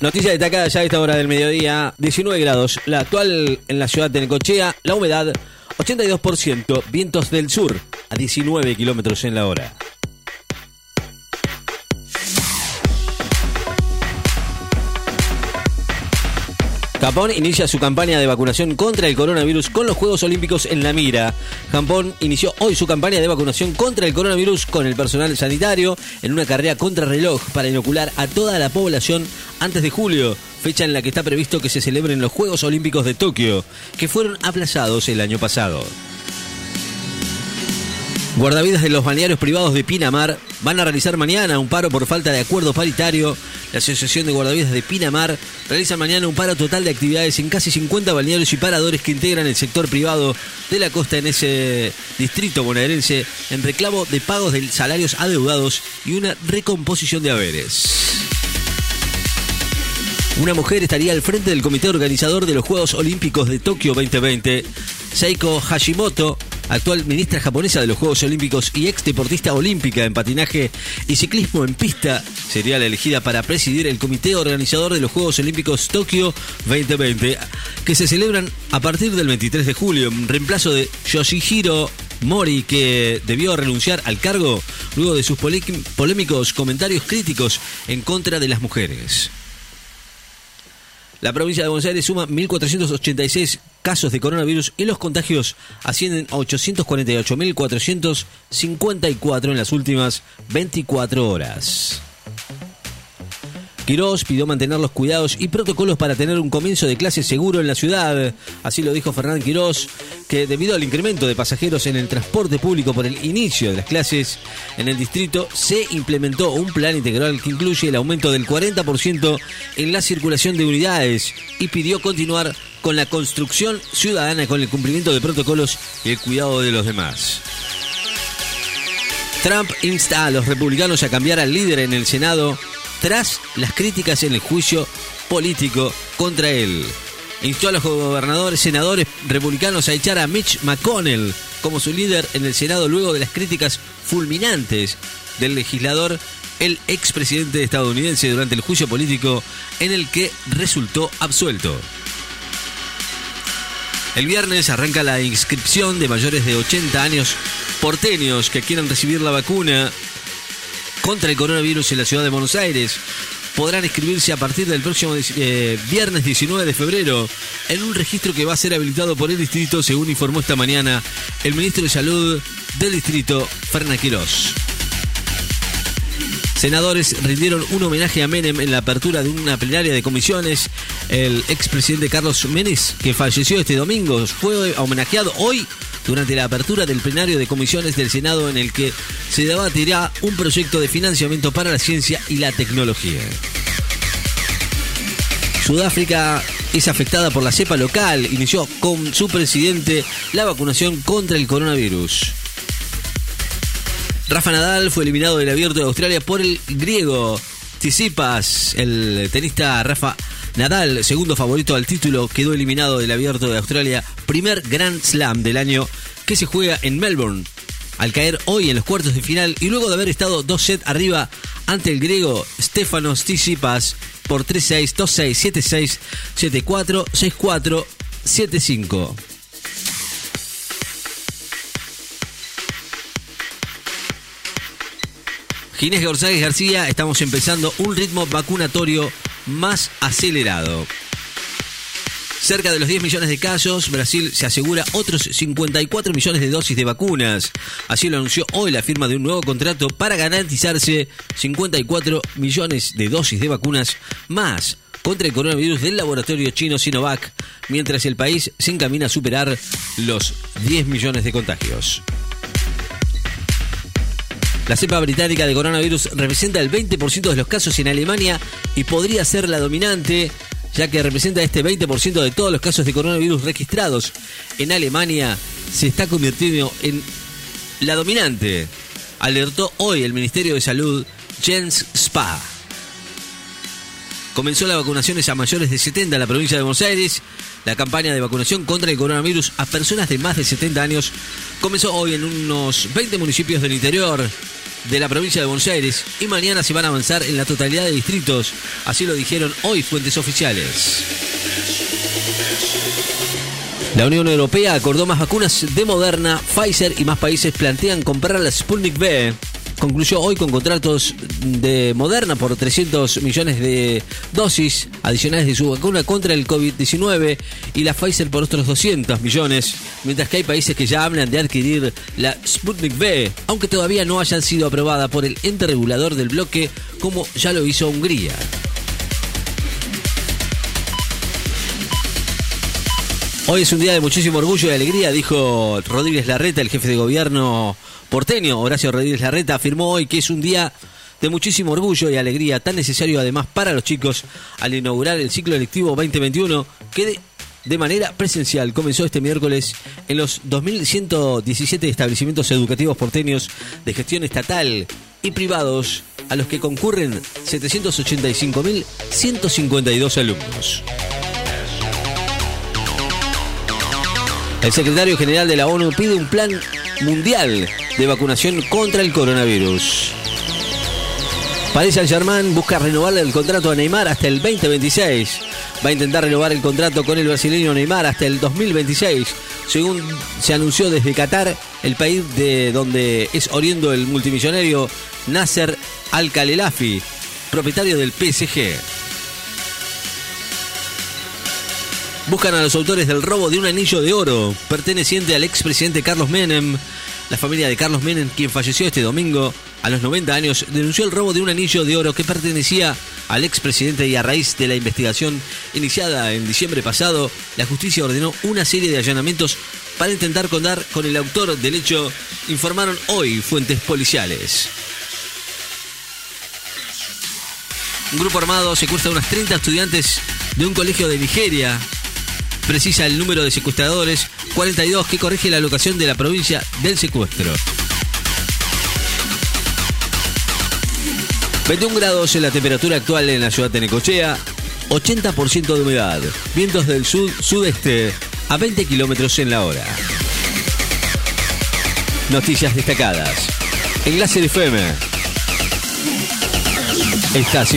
Noticia destacada ya a esta hora del mediodía, 19 grados, la actual en la ciudad de Necochea, la humedad 82%, vientos del sur a 19 kilómetros en la hora. Japón inicia su campaña de vacunación contra el coronavirus con los Juegos Olímpicos en la mira. Japón inició hoy su campaña de vacunación contra el coronavirus con el personal sanitario en una carrera contra reloj para inocular a toda la población antes de julio, fecha en la que está previsto que se celebren los Juegos Olímpicos de Tokio, que fueron aplazados el año pasado. Guardavidas de los balnearios privados de Pinamar van a realizar mañana un paro por falta de acuerdo paritario. La Asociación de Guardavidas de Pinamar realiza mañana un paro total de actividades en casi 50 balnearios y paradores que integran el sector privado de la costa en ese distrito bonaerense en reclamo de pagos de salarios adeudados y una recomposición de haberes. Una mujer estaría al frente del comité organizador de los Juegos Olímpicos de Tokio 2020. Seiko Hashimoto, actual ministra japonesa de los Juegos Olímpicos y ex deportista olímpica en patinaje y ciclismo en pista, sería la elegida para presidir el comité organizador de los Juegos Olímpicos Tokio 2020, que se celebran a partir del 23 de julio, en reemplazo de Yoshihiro Mori, que debió renunciar al cargo luego de sus polémicos comentarios críticos en contra de las mujeres. La provincia de Buenos Aires suma 1.486 casos de coronavirus y los contagios ascienden a 848.454 en las últimas 24 horas. Quirós pidió mantener los cuidados y protocolos para tener un comienzo de clase seguro en la ciudad. Así lo dijo Fernán Quirós, que debido al incremento de pasajeros en el transporte público por el inicio de las clases en el distrito, se implementó un plan integral que incluye el aumento del 40% en la circulación de unidades y pidió continuar con la construcción ciudadana con el cumplimiento de protocolos y el cuidado de los demás. Trump insta a los republicanos a cambiar al líder en el Senado tras las críticas en el juicio político contra él. Instó a los gobernadores, senadores republicanos a echar a Mitch McConnell como su líder en el Senado luego de las críticas fulminantes del legislador, el expresidente estadounidense durante el juicio político en el que resultó absuelto. El viernes arranca la inscripción de mayores de 80 años porteños que quieran recibir la vacuna contra el coronavirus en la ciudad de Buenos Aires. Podrán inscribirse a partir del próximo eh, viernes 19 de febrero en un registro que va a ser habilitado por el distrito, según informó esta mañana el ministro de Salud del distrito, Fernán Quirós. Senadores rindieron un homenaje a Menem en la apertura de una plenaria de comisiones. El expresidente Carlos Menes, que falleció este domingo, fue homenajeado hoy durante la apertura del plenario de comisiones del Senado en el que se debatirá un proyecto de financiamiento para la ciencia y la tecnología. Sudáfrica es afectada por la cepa local. Inició con su presidente la vacunación contra el coronavirus. Rafa Nadal fue eliminado del abierto de Australia por el griego Tsitsipas. El tenista Rafa Nadal, segundo favorito al título, quedó eliminado del abierto de Australia, primer Grand Slam del año que se juega en Melbourne. Al caer hoy en los cuartos de final y luego de haber estado dos sets arriba ante el griego Stefanos Tsitsipas por 3-6, 2-6, 7-6, 7-4, 6-4, 7-5. Ginés González García, estamos empezando un ritmo vacunatorio más acelerado. Cerca de los 10 millones de casos, Brasil se asegura otros 54 millones de dosis de vacunas. Así lo anunció hoy la firma de un nuevo contrato para garantizarse 54 millones de dosis de vacunas más contra el coronavirus del laboratorio chino Sinovac, mientras el país se encamina a superar los 10 millones de contagios. La cepa británica de coronavirus representa el 20% de los casos en Alemania y podría ser la dominante, ya que representa este 20% de todos los casos de coronavirus registrados en Alemania. Se está convirtiendo en la dominante, alertó hoy el Ministerio de Salud Jens Spa. Comenzó las vacunaciones a mayores de 70 en la provincia de Buenos Aires. La campaña de vacunación contra el coronavirus a personas de más de 70 años comenzó hoy en unos 20 municipios del interior de la provincia de Buenos Aires y mañana se van a avanzar en la totalidad de distritos. Así lo dijeron hoy fuentes oficiales. La Unión Europea acordó más vacunas de Moderna, Pfizer y más países plantean comprar la Sputnik V concluyó hoy con contratos de Moderna por 300 millones de dosis adicionales de su vacuna contra el COVID-19 y la Pfizer por otros 200 millones, mientras que hay países que ya hablan de adquirir la Sputnik V, aunque todavía no hayan sido aprobada por el ente regulador del bloque como ya lo hizo Hungría. Hoy es un día de muchísimo orgullo y alegría, dijo Rodríguez Larreta, el jefe de gobierno porteño, Horacio Rodríguez Larreta, afirmó hoy que es un día de muchísimo orgullo y alegría, tan necesario además para los chicos al inaugurar el ciclo electivo 2021 que de, manera presencial comenzó este miércoles en los 2.117 establecimientos educativos porteños de gestión estatal y privados a los que concurren 785.152 alumnos. El secretario general de la ONU pide un plan mundial de vacunación contra el coronavirus. Paris Saint-Germain busca renovar el contrato a Neymar hasta el 2026. Va a intentar renovar el contrato con el brasileño Neymar hasta el 2026, según se anunció desde Qatar, el país de donde es oriendo el multimillonario Nasser Al-Khelaifi, propietario del PSG. Buscan a los autores del robo de un anillo de oro perteneciente al expresidente Carlos Menem. La familia de Carlos Menem, quien falleció este domingo a los 90 años, denunció el robo de un anillo de oro que pertenecía al expresidente y a raíz de la investigación iniciada en diciembre pasado, la justicia ordenó una serie de allanamientos para intentar contar con el autor del hecho, informaron hoy fuentes policiales. Un grupo armado secuestra a unas 30 estudiantes de un colegio de Nigeria precisa el número de secuestradores 42 que corrige la locación de la provincia del secuestro. 21 grados en la temperatura actual en la ciudad de Necochea, 80% de humedad, vientos del sur-sudeste a 20 kilómetros en la hora. Noticias destacadas. Enlace de FM. Estás